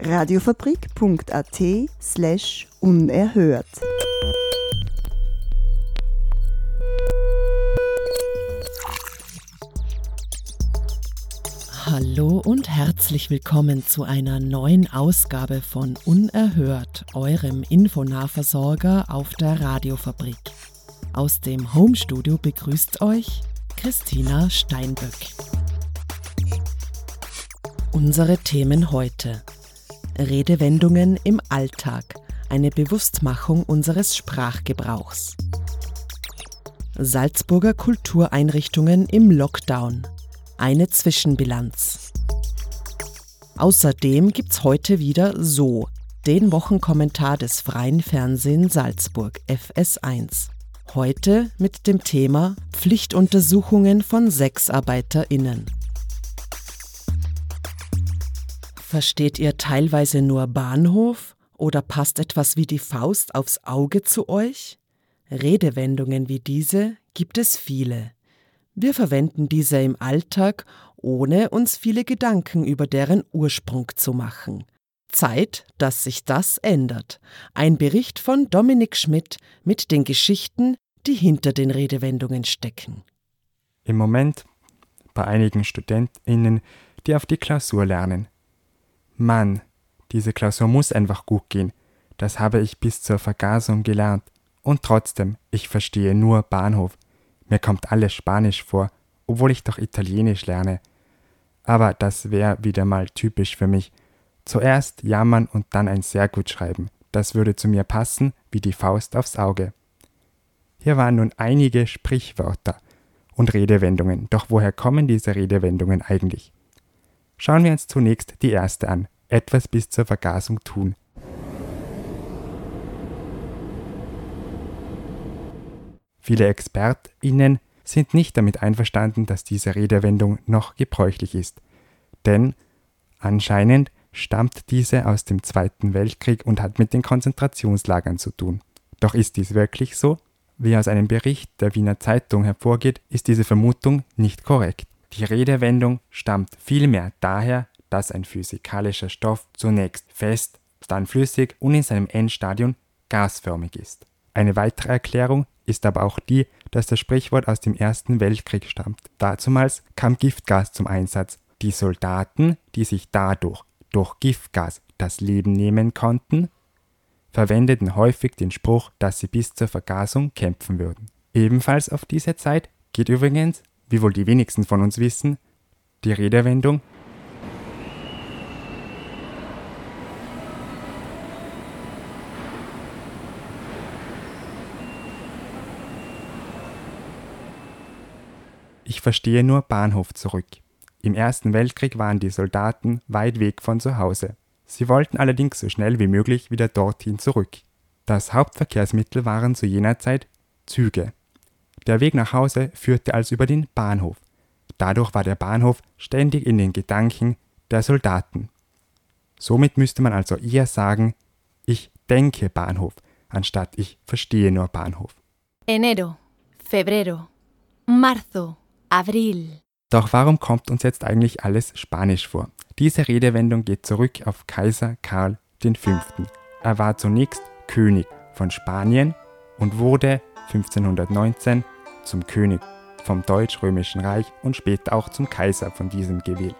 Radiofabrik.at slash unerhört. Hallo und herzlich willkommen zu einer neuen Ausgabe von Unerhört, eurem Infonahversorger auf der Radiofabrik. Aus dem Homestudio begrüßt euch Christina Steinböck. Unsere Themen heute. Redewendungen im Alltag, eine Bewusstmachung unseres Sprachgebrauchs. Salzburger Kultureinrichtungen im Lockdown, eine Zwischenbilanz. Außerdem gibt's heute wieder So, den Wochenkommentar des Freien Fernsehen Salzburg FS1. Heute mit dem Thema Pflichtuntersuchungen von SexarbeiterInnen. Versteht ihr teilweise nur Bahnhof oder passt etwas wie die Faust aufs Auge zu euch? Redewendungen wie diese gibt es viele. Wir verwenden diese im Alltag, ohne uns viele Gedanken über deren Ursprung zu machen. Zeit, dass sich das ändert. Ein Bericht von Dominik Schmidt mit den Geschichten, die hinter den Redewendungen stecken. Im Moment bei einigen StudentInnen, die auf die Klausur lernen. Mann, diese Klausur muss einfach gut gehen. Das habe ich bis zur Vergasung gelernt. Und trotzdem, ich verstehe nur Bahnhof. Mir kommt alles Spanisch vor, obwohl ich doch Italienisch lerne. Aber das wäre wieder mal typisch für mich. Zuerst jammern und dann ein sehr gut schreiben. Das würde zu mir passen wie die Faust aufs Auge. Hier waren nun einige Sprichwörter und Redewendungen. Doch woher kommen diese Redewendungen eigentlich? Schauen wir uns zunächst die erste an. Etwas bis zur Vergasung tun. Viele ExpertInnen sind nicht damit einverstanden, dass diese Redewendung noch gebräuchlich ist. Denn anscheinend stammt diese aus dem Zweiten Weltkrieg und hat mit den Konzentrationslagern zu tun. Doch ist dies wirklich so? Wie aus einem Bericht der Wiener Zeitung hervorgeht, ist diese Vermutung nicht korrekt. Die Redewendung stammt vielmehr daher, dass ein physikalischer Stoff zunächst fest, dann flüssig und in seinem Endstadium gasförmig ist. Eine weitere Erklärung ist aber auch die, dass das Sprichwort aus dem Ersten Weltkrieg stammt. Dazumals kam Giftgas zum Einsatz. Die Soldaten, die sich dadurch durch Giftgas das Leben nehmen konnten, verwendeten häufig den Spruch, dass sie bis zur Vergasung kämpfen würden. Ebenfalls auf diese Zeit geht übrigens, wie wohl die wenigsten von uns wissen, die Redewendung Ich verstehe nur Bahnhof zurück. Im Ersten Weltkrieg waren die Soldaten weit weg von zu Hause. Sie wollten allerdings so schnell wie möglich wieder dorthin zurück. Das Hauptverkehrsmittel waren zu jener Zeit Züge. Der Weg nach Hause führte also über den Bahnhof. Dadurch war der Bahnhof ständig in den Gedanken der Soldaten. Somit müsste man also eher sagen, ich denke Bahnhof, anstatt ich verstehe nur Bahnhof. Enero, febrero, marzo, abril. Doch warum kommt uns jetzt eigentlich alles Spanisch vor? Diese Redewendung geht zurück auf Kaiser Karl V. Er war zunächst König von Spanien und wurde 1519 zum König vom Deutsch-Römischen Reich und später auch zum Kaiser von diesem gewählt.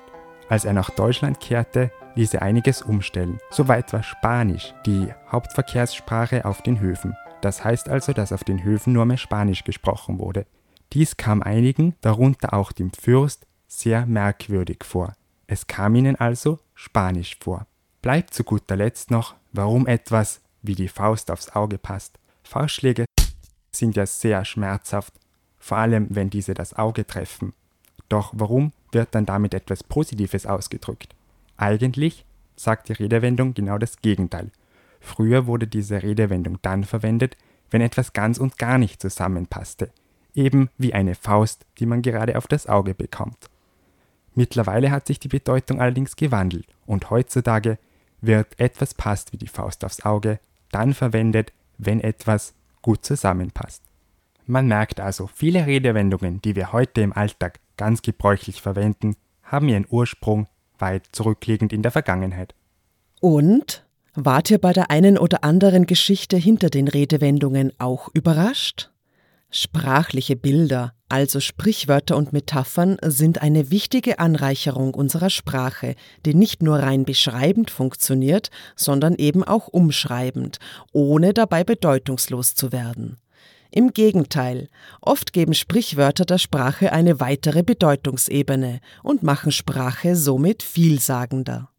Als er nach Deutschland kehrte, ließ er einiges umstellen. Soweit war Spanisch die Hauptverkehrssprache auf den Höfen. Das heißt also, dass auf den Höfen nur mehr Spanisch gesprochen wurde. Dies kam einigen, darunter auch dem Fürst, sehr merkwürdig vor. Es kam ihnen also Spanisch vor. Bleibt zu guter Letzt noch, warum etwas wie die Faust aufs Auge passt. Faustschläge sind ja sehr schmerzhaft, vor allem wenn diese das Auge treffen. Doch warum wird dann damit etwas Positives ausgedrückt? Eigentlich sagt die Redewendung genau das Gegenteil. Früher wurde diese Redewendung dann verwendet, wenn etwas ganz und gar nicht zusammenpasste, eben wie eine Faust, die man gerade auf das Auge bekommt. Mittlerweile hat sich die Bedeutung allerdings gewandelt und heutzutage wird etwas passt wie die Faust aufs Auge dann verwendet, wenn etwas gut zusammenpasst. Man merkt also, viele Redewendungen, die wir heute im Alltag ganz gebräuchlich verwenden, haben ihren Ursprung weit zurückliegend in der Vergangenheit. Und wart ihr bei der einen oder anderen Geschichte hinter den Redewendungen auch überrascht? Sprachliche Bilder, also Sprichwörter und Metaphern, sind eine wichtige Anreicherung unserer Sprache, die nicht nur rein beschreibend funktioniert, sondern eben auch umschreibend, ohne dabei bedeutungslos zu werden. Im Gegenteil, oft geben Sprichwörter der Sprache eine weitere Bedeutungsebene und machen Sprache somit vielsagender.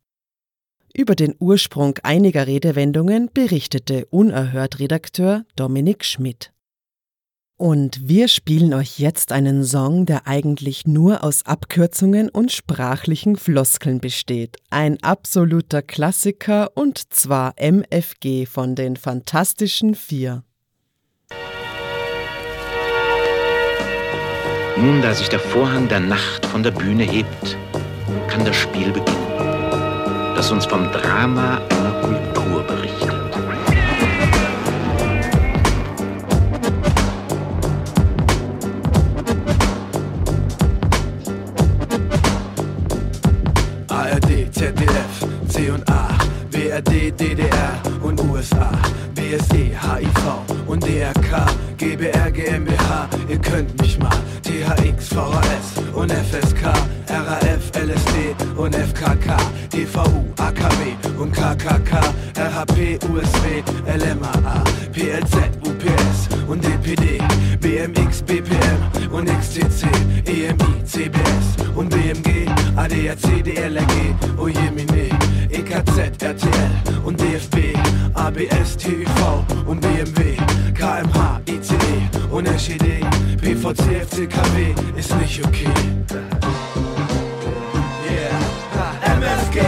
Über den Ursprung einiger Redewendungen berichtete Unerhört Redakteur Dominik Schmidt. Und wir spielen euch jetzt einen Song, der eigentlich nur aus Abkürzungen und sprachlichen Floskeln besteht. Ein absoluter Klassiker und zwar MFG von den Fantastischen Vier. Nun, da sich der Vorhang der Nacht von der Bühne hebt, kann das Spiel beginnen, das uns vom Drama einer Kultur berichtet. SED, PVC, FCKW ist nicht okay. Yeah. MFG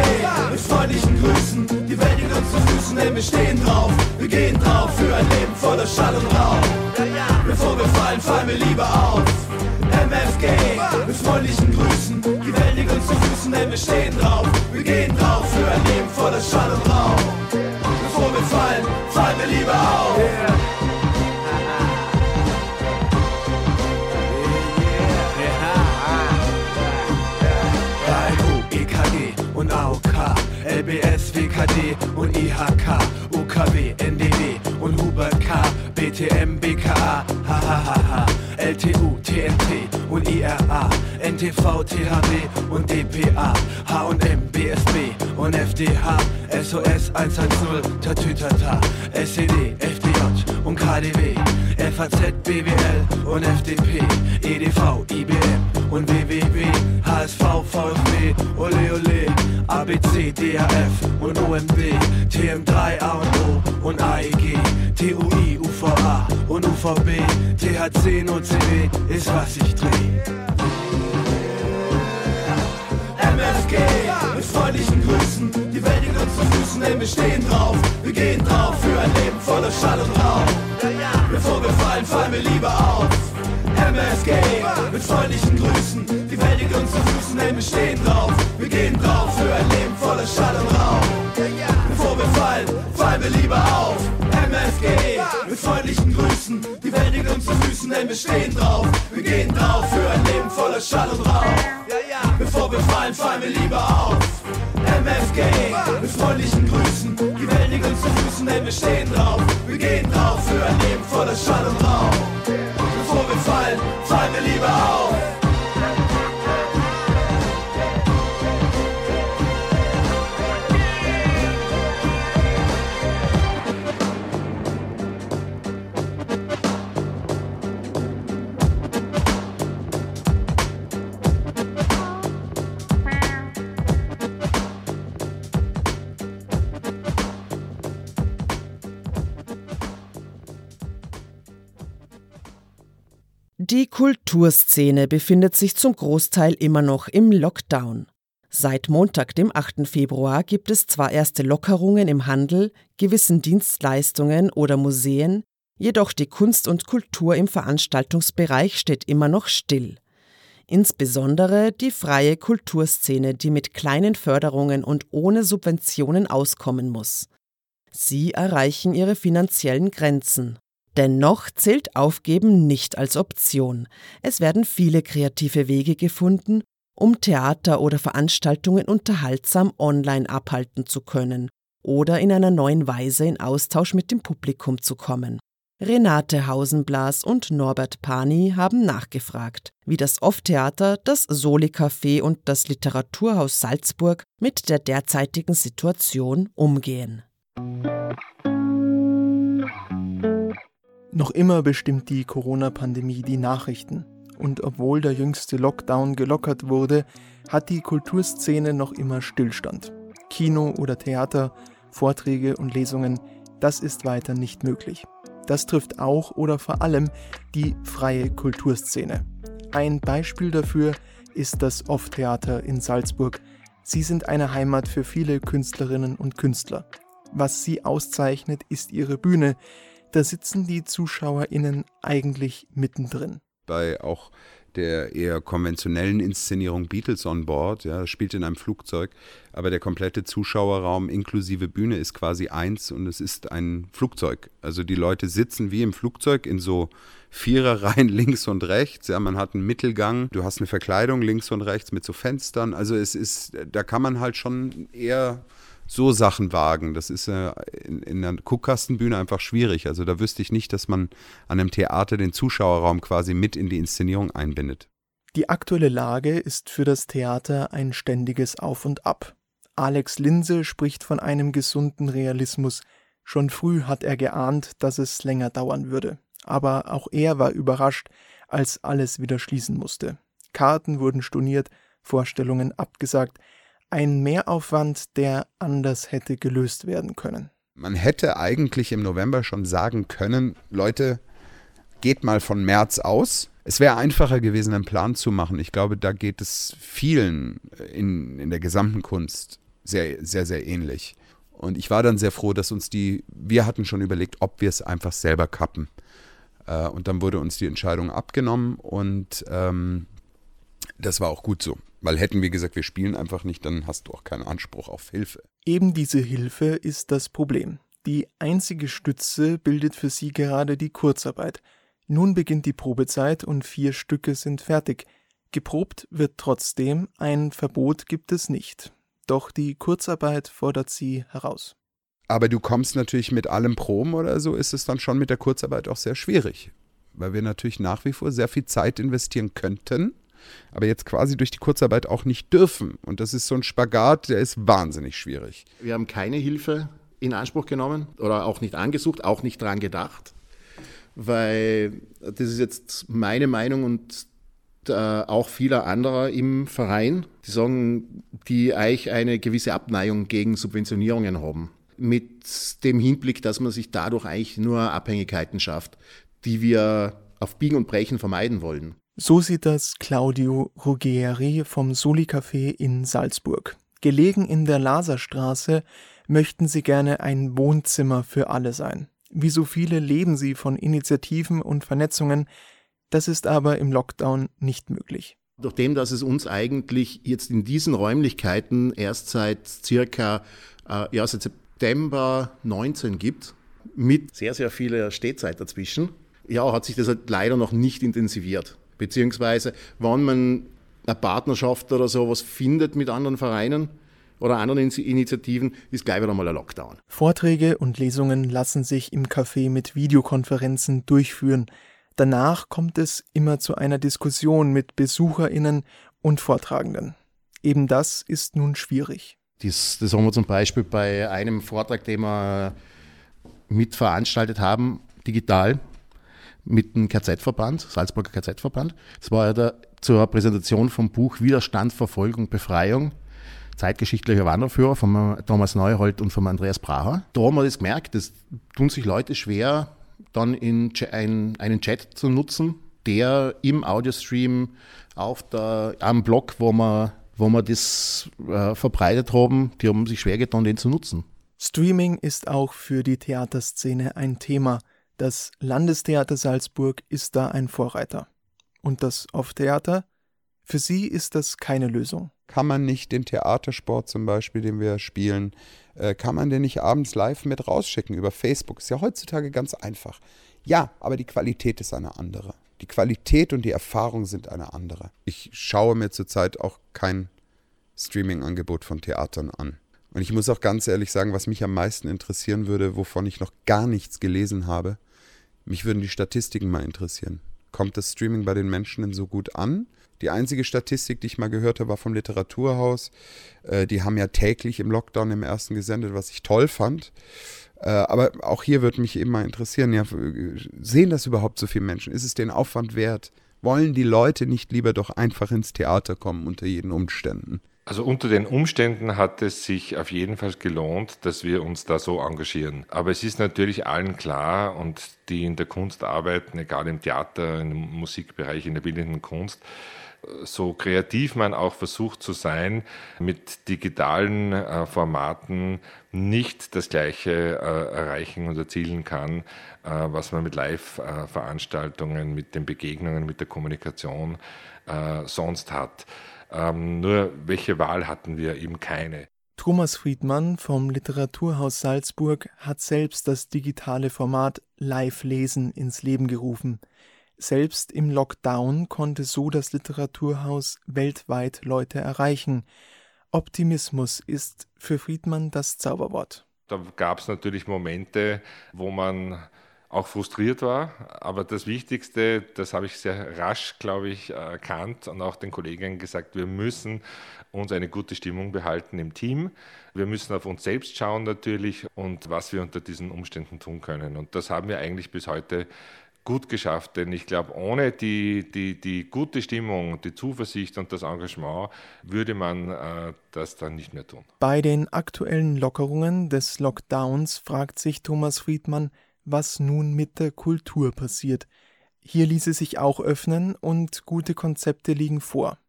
mit freundlichen Grüßen, die Welt liegt uns zu Füßen, denn wir stehen drauf, wir gehen drauf für ein Leben voller Schall und Rauch. Bevor wir fallen, fallen wir lieber auf. MFG mit freundlichen Grüßen, die Welt liegt uns zu Füßen, denn wir stehen drauf, wir gehen drauf für ein Leben voller Schall und Rauch. Bevor wir fallen, fallen wir lieber auf. LBS, WKD und IHK, UKW, NDD und Huber K, BTM, BKA, HHHH, LTU, TNT und IRA, NTV, THW und DPA, H&M, BSB und FDH, SOS 110, Tatütata, SED, FDJ KDW, FAZ, BWL und FDP, EDV, IBM und WWW, HSV, VfB, Ole Ole, ABC, DAF und OMB, TM3, A und O und AEG, TUI, UVA und UVB, THC, NOCW ist was ich dreh. MFG mit freundlichen Grüßen, die Welt liegt uns zu Füßen, denn wir stehen drauf, wir gehen drauf für ein Leben voller Schall und Rauch. Bevor wir fallen, fallen wir lieber auf. MFG mit freundlichen Grüßen, die Welt liegt uns zu Füßen, denn wir stehen drauf, wir gehen drauf für ein Leben voller Schall und Rauch. Bevor wir fallen, fallen wir lieber auf. MFG mit freundlichen Grüßen, die Welt liegt uns zu Füßen, denn wir stehen drauf, wir gehen drauf für ein Leben voller Schall und Rauch. Bevor wir fallen, fallen wir lieber auf. MFG mit freundlichen Grüßen, die Welt liegt zu Füßen, denn wir stehen drauf, wir gehen drauf für ein Leben voller Schall und Rauch. Bevor wir fallen, fallen wir lieber auf. Die Kulturszene befindet sich zum Großteil immer noch im Lockdown. Seit Montag, dem 8. Februar, gibt es zwar erste Lockerungen im Handel, gewissen Dienstleistungen oder Museen, jedoch die Kunst und Kultur im Veranstaltungsbereich steht immer noch still. Insbesondere die freie Kulturszene, die mit kleinen Förderungen und ohne Subventionen auskommen muss. Sie erreichen ihre finanziellen Grenzen. Dennoch zählt Aufgeben nicht als Option. Es werden viele kreative Wege gefunden, um Theater oder Veranstaltungen unterhaltsam online abhalten zu können oder in einer neuen Weise in Austausch mit dem Publikum zu kommen. Renate Hausenblas und Norbert Pani haben nachgefragt, wie das Off-Theater, das Soli-Café und das Literaturhaus Salzburg mit der derzeitigen Situation umgehen. Noch immer bestimmt die Corona-Pandemie die Nachrichten. Und obwohl der jüngste Lockdown gelockert wurde, hat die Kulturszene noch immer Stillstand. Kino oder Theater, Vorträge und Lesungen, das ist weiter nicht möglich. Das trifft auch oder vor allem die freie Kulturszene. Ein Beispiel dafür ist das Off-Theater in Salzburg. Sie sind eine Heimat für viele Künstlerinnen und Künstler. Was sie auszeichnet, ist ihre Bühne, da sitzen die ZuschauerInnen eigentlich mittendrin. Bei auch der eher konventionellen Inszenierung Beatles on Board, ja, spielt in einem Flugzeug, aber der komplette Zuschauerraum inklusive Bühne ist quasi eins und es ist ein Flugzeug. Also die Leute sitzen wie im Flugzeug in so Viererreihen links und rechts. Ja, man hat einen Mittelgang, du hast eine Verkleidung links und rechts mit so Fenstern. Also es ist, da kann man halt schon eher so Sachen wagen. Das ist äh, in, in einer Guckkastenbühne einfach schwierig. Also da wüsste ich nicht, dass man an einem Theater den Zuschauerraum quasi mit in die Inszenierung einbindet. Die aktuelle Lage ist für das Theater ein ständiges Auf und Ab. Alex Linse spricht von einem gesunden Realismus. Schon früh hat er geahnt, dass es länger dauern würde. Aber auch er war überrascht, als alles wieder schließen musste. Karten wurden storniert, Vorstellungen abgesagt, ein Mehraufwand, der anders hätte gelöst werden können. Man hätte eigentlich im November schon sagen können, Leute, geht mal von März aus. Es wäre einfacher gewesen, einen Plan zu machen. Ich glaube, da geht es vielen in, in der gesamten Kunst sehr, sehr, sehr ähnlich. Und ich war dann sehr froh, dass uns die, wir hatten schon überlegt, ob wir es einfach selber kappen. Äh, und dann wurde uns die Entscheidung abgenommen und ähm, das war auch gut so. Weil hätten wir gesagt, wir spielen einfach nicht, dann hast du auch keinen Anspruch auf Hilfe. Eben diese Hilfe ist das Problem. Die einzige Stütze bildet für sie gerade die Kurzarbeit. Nun beginnt die Probezeit und vier Stücke sind fertig. Geprobt wird trotzdem, ein Verbot gibt es nicht. Doch die Kurzarbeit fordert sie heraus. Aber du kommst natürlich mit allem Proben oder so, ist es dann schon mit der Kurzarbeit auch sehr schwierig. Weil wir natürlich nach wie vor sehr viel Zeit investieren könnten, aber jetzt quasi durch die Kurzarbeit auch nicht dürfen. Und das ist so ein Spagat, der ist wahnsinnig schwierig. Wir haben keine Hilfe in Anspruch genommen oder auch nicht angesucht, auch nicht dran gedacht, weil das ist jetzt meine Meinung und äh, auch vieler anderer im Verein, die sagen, die eigentlich eine gewisse Abneigung gegen Subventionierungen haben. Mit dem Hinblick, dass man sich dadurch eigentlich nur Abhängigkeiten schafft, die wir auf Biegen und Brechen vermeiden wollen. So sieht das Claudio Ruggieri vom Soli Café in Salzburg. Gelegen in der Laserstraße möchten sie gerne ein Wohnzimmer für alle sein. Wie so viele leben sie von Initiativen und Vernetzungen, das ist aber im Lockdown nicht möglich. Nachdem, dass es uns eigentlich jetzt in diesen Räumlichkeiten erst seit circa äh, ja, seit September 19 gibt, mit sehr, sehr viel Stehzeit dazwischen, ja, hat sich das halt leider noch nicht intensiviert. Beziehungsweise, wenn man eine Partnerschaft oder sowas findet mit anderen Vereinen oder anderen Initiativen, ist gleich wieder mal ein Lockdown. Vorträge und Lesungen lassen sich im Café mit Videokonferenzen durchführen. Danach kommt es immer zu einer Diskussion mit BesucherInnen und Vortragenden. Eben das ist nun schwierig. Das, das haben wir zum Beispiel bei einem Vortrag, den wir mitveranstaltet haben, digital mit dem KZ-Verband, Salzburger KZ-Verband. Das war ja da zur Präsentation vom Buch Widerstand, Verfolgung, Befreiung. Zeitgeschichtlicher Wanderführer von Thomas Neuhold und von Andreas Bracher. Da haben wir das gemerkt, das tun sich Leute schwer, dann in ein, einen Chat zu nutzen, der im Audiostream auf der, am Blog, wo man wo wir das äh, verbreitet haben, die haben sich schwer getan, den zu nutzen. Streaming ist auch für die Theaterszene ein Thema. Das Landestheater Salzburg ist da ein Vorreiter. Und das Off-Theater? Für sie ist das keine Lösung. Kann man nicht den Theatersport zum Beispiel, den wir spielen, äh, kann man den nicht abends live mit rausschicken über Facebook? Ist ja heutzutage ganz einfach. Ja, aber die Qualität ist eine andere. Die Qualität und die Erfahrung sind eine andere. Ich schaue mir zurzeit auch kein Streaming-Angebot von Theatern an. Und ich muss auch ganz ehrlich sagen, was mich am meisten interessieren würde, wovon ich noch gar nichts gelesen habe, mich würden die Statistiken mal interessieren. Kommt das Streaming bei den Menschen denn so gut an? Die einzige Statistik, die ich mal gehört habe, war vom Literaturhaus. Äh, die haben ja täglich im Lockdown im ersten gesendet, was ich toll fand. Äh, aber auch hier würde mich eben mal interessieren, ja, sehen das überhaupt so viele Menschen? Ist es den Aufwand wert? Wollen die Leute nicht lieber doch einfach ins Theater kommen unter jeden Umständen? Also unter den Umständen hat es sich auf jeden Fall gelohnt, dass wir uns da so engagieren. Aber es ist natürlich allen klar und die in der Kunst arbeiten, egal im Theater, im Musikbereich, in der bildenden Kunst, so kreativ man auch versucht zu sein, mit digitalen äh, Formaten nicht das Gleiche äh, erreichen und erzielen kann, äh, was man mit Live-Veranstaltungen, mit den Begegnungen, mit der Kommunikation sonst hat. Ähm, nur welche Wahl hatten wir? Eben keine. Thomas Friedmann vom Literaturhaus Salzburg hat selbst das digitale Format Live-Lesen ins Leben gerufen. Selbst im Lockdown konnte so das Literaturhaus weltweit Leute erreichen. Optimismus ist für Friedmann das Zauberwort. Da gab es natürlich Momente, wo man auch frustriert war. Aber das Wichtigste, das habe ich sehr rasch, glaube ich, erkannt und auch den Kolleginnen gesagt, wir müssen uns eine gute Stimmung behalten im Team. Wir müssen auf uns selbst schauen natürlich und was wir unter diesen Umständen tun können. Und das haben wir eigentlich bis heute gut geschafft, denn ich glaube, ohne die, die, die gute Stimmung, die Zuversicht und das Engagement würde man äh, das dann nicht mehr tun. Bei den aktuellen Lockerungen des Lockdowns fragt sich Thomas Friedmann, was nun mit der Kultur passiert. Hier ließe sich auch öffnen und gute Konzepte liegen vor.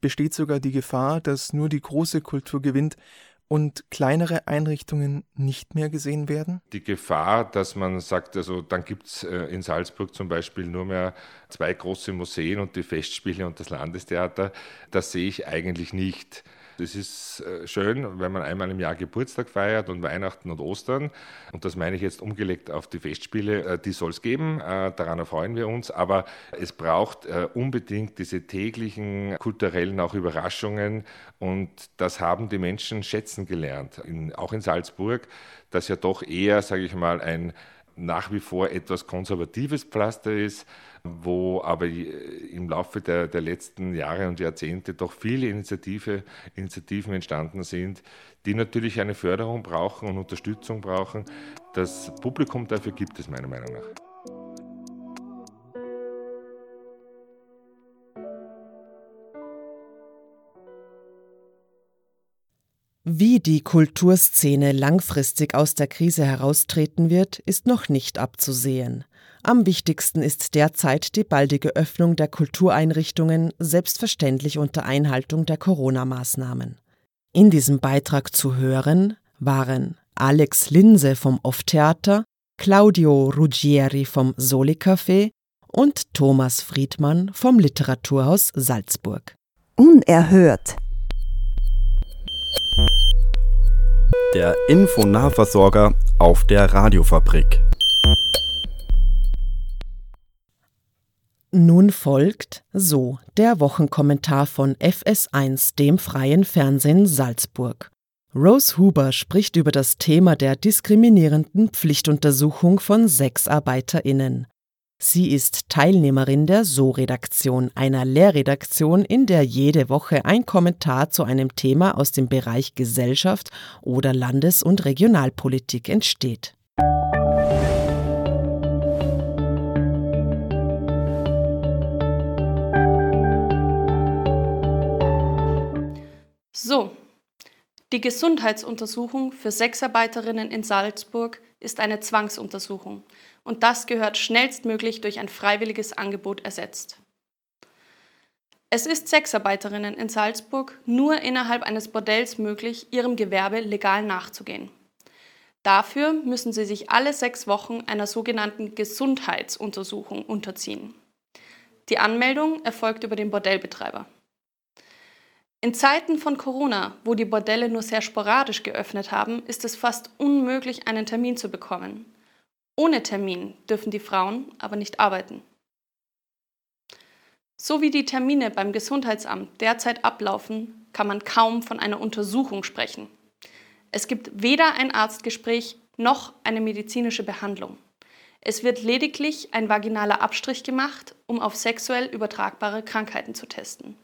Besteht sogar die Gefahr, dass nur die große Kultur gewinnt und kleinere Einrichtungen nicht mehr gesehen werden? Die Gefahr, dass man sagt, also dann gibt es äh, in Salzburg zum Beispiel nur mehr zwei große Museen und die Festspiele und das Landestheater, das sehe ich eigentlich nicht. Es ist äh, schön, wenn man einmal im Jahr Geburtstag feiert und Weihnachten und Ostern. Und das meine ich jetzt umgelegt auf die Festspiele. Äh, die soll es geben, äh, daran erfreuen wir uns. Aber es braucht unbedingt diese täglichen kulturellen auch Überraschungen. Und das haben die Menschen schätzen gelernt, in, auch in Salzburg, das ja doch eher, sage ich mal, ein nach wie vor etwas konservatives Pflaster ist, wo aber im Laufe der, der letzten Jahre und Jahrzehnte doch viele Initiative, Initiativen entstanden sind, die natürlich eine Förderung brauchen und Unterstützung brauchen. Das Publikum dafür gibt es meiner Meinung nach. Wie die Kulturszene langfristig aus der Krise heraustreten wird, ist noch nicht abzusehen. Am wichtigsten ist derzeit die baldige Öffnung der Kultureinrichtungen, selbstverständlich unter Einhaltung der Corona-Maßnahmen. In diesem Beitrag zu hören waren Alex Linse vom Off-Theater, Claudio Ruggieri vom Soli Café und Thomas Friedmann vom Literaturhaus Salzburg. Unerhört. Der Infonahversorger auf der Radiofabrik. Nun folgt so der Wochenkommentar von FS1, dem freien Fernsehen Salzburg. Rose Huber spricht über das Thema der diskriminierenden Pflichtuntersuchung von SexarbeiterInnen. Sie ist Teilnehmerin der So-Redaktion, einer Lehrredaktion, in der jede Woche ein Kommentar zu einem Thema aus dem Bereich Gesellschaft oder Landes- und Regionalpolitik entsteht. So, die Gesundheitsuntersuchung für Sexarbeiterinnen in Salzburg ist eine Zwangsuntersuchung und das gehört schnellstmöglich durch ein freiwilliges Angebot ersetzt. Es ist Sexarbeiterinnen in Salzburg nur innerhalb eines Bordells möglich, ihrem Gewerbe legal nachzugehen. Dafür müssen sie sich alle sechs Wochen einer sogenannten Gesundheitsuntersuchung unterziehen. Die Anmeldung erfolgt über den Bordellbetreiber. In Zeiten von Corona, wo die Bordelle nur sehr sporadisch geöffnet haben, ist es fast unmöglich, einen Termin zu bekommen. Ohne Termin dürfen die Frauen aber nicht arbeiten. So wie die Termine beim Gesundheitsamt derzeit ablaufen, kann man kaum von einer Untersuchung sprechen. Es gibt weder ein Arztgespräch noch eine medizinische Behandlung. Es wird lediglich ein vaginaler Abstrich gemacht, um auf sexuell übertragbare Krankheiten zu testen.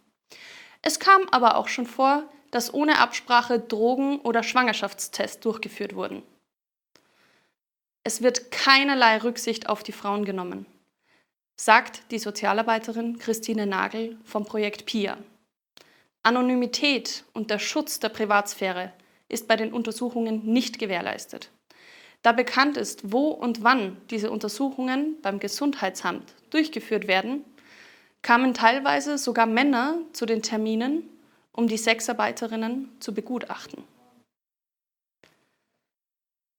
Es kam aber auch schon vor, dass ohne Absprache Drogen- oder Schwangerschaftstests durchgeführt wurden. Es wird keinerlei Rücksicht auf die Frauen genommen, sagt die Sozialarbeiterin Christine Nagel vom Projekt PIA. Anonymität und der Schutz der Privatsphäre ist bei den Untersuchungen nicht gewährleistet. Da bekannt ist, wo und wann diese Untersuchungen beim Gesundheitsamt durchgeführt werden, kamen teilweise sogar Männer zu den Terminen, um die Sexarbeiterinnen zu begutachten.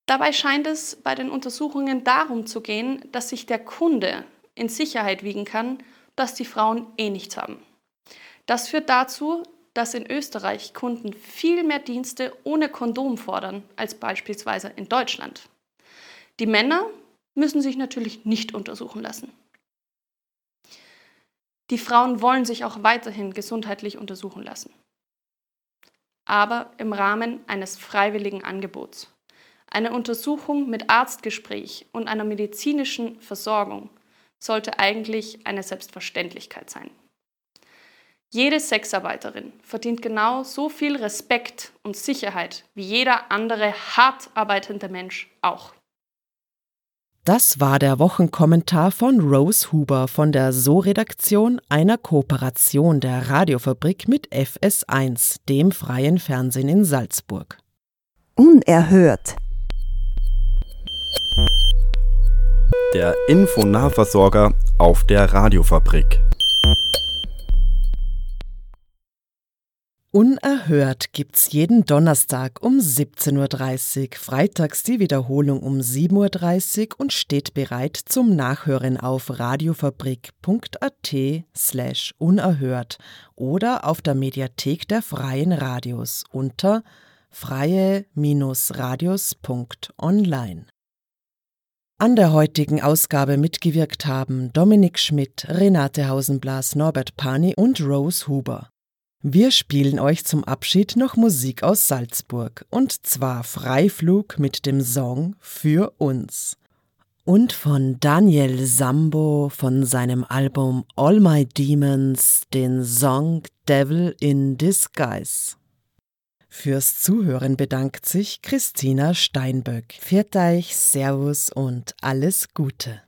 Dabei scheint es bei den Untersuchungen darum zu gehen, dass sich der Kunde in Sicherheit wiegen kann, dass die Frauen eh nichts haben. Das führt dazu, dass in Österreich Kunden viel mehr Dienste ohne Kondom fordern als beispielsweise in Deutschland. Die Männer müssen sich natürlich nicht untersuchen lassen. Die Frauen wollen sich auch weiterhin gesundheitlich untersuchen lassen, aber im Rahmen eines freiwilligen Angebots. Eine Untersuchung mit Arztgespräch und einer medizinischen Versorgung sollte eigentlich eine Selbstverständlichkeit sein. Jede Sexarbeiterin verdient genau so viel Respekt und Sicherheit wie jeder andere hart arbeitende Mensch auch. Das war der Wochenkommentar von Rose Huber von der So-Redaktion einer Kooperation der Radiofabrik mit FS1, dem freien Fernsehen in Salzburg. Unerhört. Der Infonahversorger auf der Radiofabrik. Unerhört gibt's jeden Donnerstag um 17.30 Uhr, freitags die Wiederholung um 7.30 Uhr und steht bereit zum Nachhören auf radiofabrik.at slash unerhört oder auf der Mediathek der Freien Radios unter freie-radios.online. An der heutigen Ausgabe mitgewirkt haben Dominik Schmidt, Renate Hausenblas, Norbert Pani und Rose Huber. Wir spielen euch zum Abschied noch Musik aus Salzburg und zwar Freiflug mit dem Song Für uns. Und von Daniel Sambo von seinem Album All My Demons den Song Devil in Disguise. Fürs Zuhören bedankt sich Christina Steinböck. Viert euch, Servus und alles Gute.